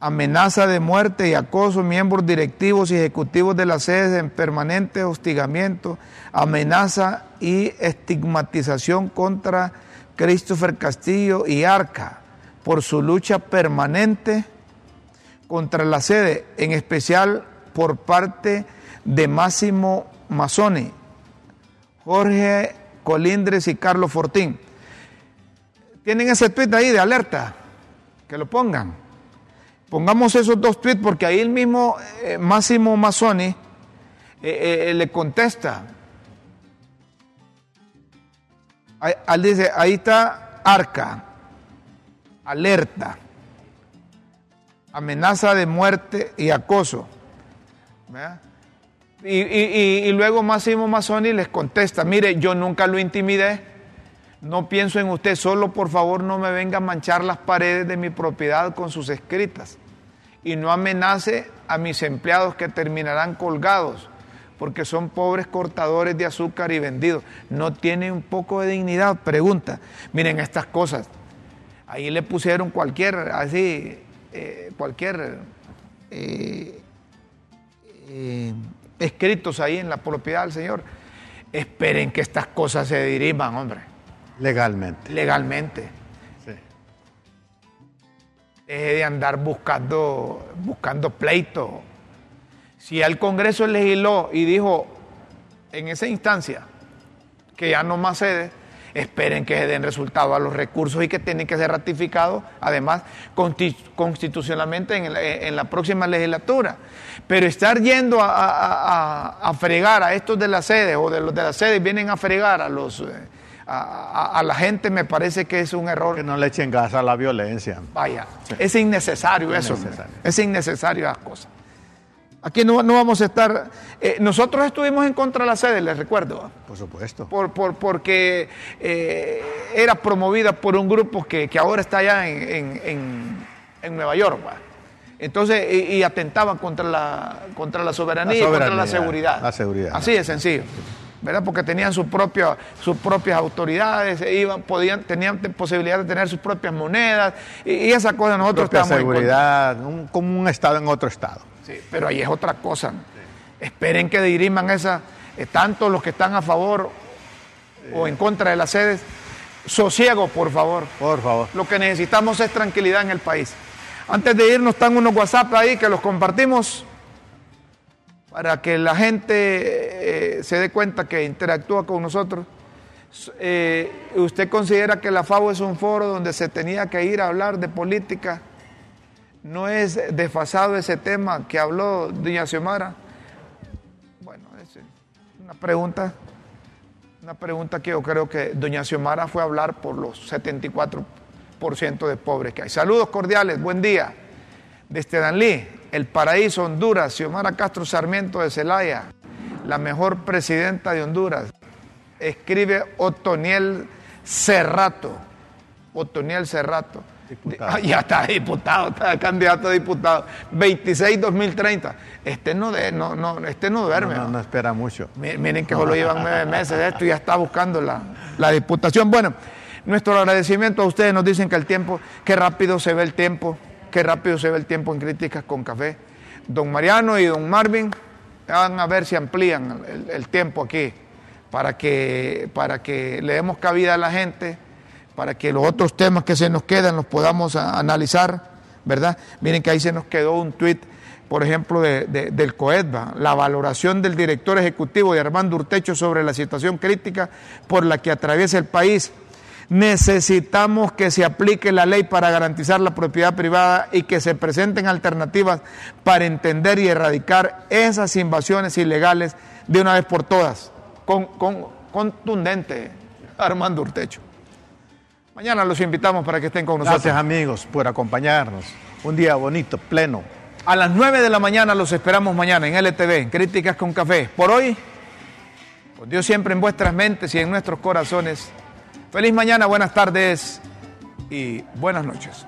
amenaza de muerte y acoso, miembros directivos y ejecutivos de las sedes en permanente hostigamiento, amenaza y estigmatización contra Christopher Castillo y ARCA por su lucha permanente contra la sede, en especial por parte de Máximo Mazzoni, Jorge Colindres y Carlos Fortín. Tienen ese tweet ahí de alerta, que lo pongan. Pongamos esos dos tweets porque ahí el mismo eh, Máximo Mazzoni eh, eh, le contesta. Dice, ahí está Arca, alerta amenaza de muerte y acoso. Y, luego Máximo Mazzoni les contesta, mire, yo nunca lo intimidé, no pienso en usted, solo por favor no me venga a manchar las paredes de mi propiedad con sus escritas y no amenace a mis empleados que terminarán colgados porque son pobres cortadores de azúcar y vendidos. No tiene un poco de dignidad. Pregunta, miren estas cosas. Ahí le pusieron cualquier, así, eh, cualquier eh, eh, escritos ahí en la propiedad del Señor, esperen que estas cosas se diriman, hombre. Legalmente. Legalmente. Sí. Deje de andar buscando, buscando pleito. Si el Congreso legisló y dijo en esa instancia que ya no más sede, esperen que se den resultado a los recursos y que tienen que ser ratificados, además, constitucionalmente en, la próxima legislatura. Pero estar yendo a, fregar a estos de la sede o de los de la sede vienen a fregar a los... Eh, a, la gente me parece que es un error. Que no le echen gas a la violencia. Vaya, es innecesario eso. Es innecesario las cosas. Aquí no, vamos a estar... Eh, nosotros estuvimos en contra de la sede, les recuerdo. Por supuesto. Por, porque eh, era promovida por un grupo que, ahora está allá en, Nueva York. Entonces, y, y, atentaban contra la, contra la soberanía, y contra la seguridad. La seguridad. Así de sencillo. ¿verdad? Porque tenían su propia, sus propias autoridades, e iban, podían, tenían posibilidad de tener sus propias monedas y, esa cosa nosotros en contra. seguridad, un- como un estado en otro estado. Sí, pero ahí es otra cosa. Esperen que diriman esa, eh, tanto los que están a favor o en contra de las sedes. Sosiego, por favor. Por favor. Lo que necesitamos es tranquilidad en el país. Antes de irnos, están unos WhatsApp ahí que los compartimos para que la gente eh, se dé cuenta que interactúa con nosotros. Eh, ¿Usted considera que la FAO es un foro donde se tenía que ir a hablar de política? ¿No es desfasado ese tema que habló doña Xiomara? Bueno, es una pregunta, una pregunta que yo creo que doña Xiomara fue a hablar por los 74% de pobres que hay. Saludos cordiales, buen día. Desde Danlí, El Paraíso, Honduras, Xiomara Castro Sarmiento de Celaya, la mejor presidenta de Honduras. Escribe Otoniel Cerrato. Otoniel Cerrato. Diputado. Ah, ya está diputado, está candidato a diputado. 26-2030. Este no, de, no, no, este no duerme. No, ¿no? no espera mucho. Mi- Miren que solo llevan nueve meses de esto y ya está buscando la, la diputación. Bueno, nuestro agradecimiento a ustedes. Nos dicen que el tiempo, qué rápido se ve el tiempo, qué rápido se ve el tiempo en críticas con café. Don Mariano y don Marvin van a ver si amplían el, el tiempo aquí para que, para que le demos cabida a la gente, para que los otros temas que se nos quedan los podamos analizar, ¿verdad? Miren que ahí se nos quedó un tuit por ejemplo, de- del COEDBA, la valoración del director ejecutivo de Armando Urtecho sobre la situación crítica por la que atraviesa el país. Necesitamos que se aplique la ley para garantizar la propiedad privada y que se presenten alternativas para entender y erradicar esas invasiones ilegales de una vez por todas. Con, con- contundente, Armando Urtecho. Mañana los invitamos para que estén con nosotros. Gracias amigos por acompañarnos. Un día bonito, pleno. A las 9 de la mañana los esperamos mañana en LTV, en Críticas con Café. Por hoy, con Dios siempre en vuestras mentes y en nuestros corazones. Feliz mañana, buenas tardes y buenas noches.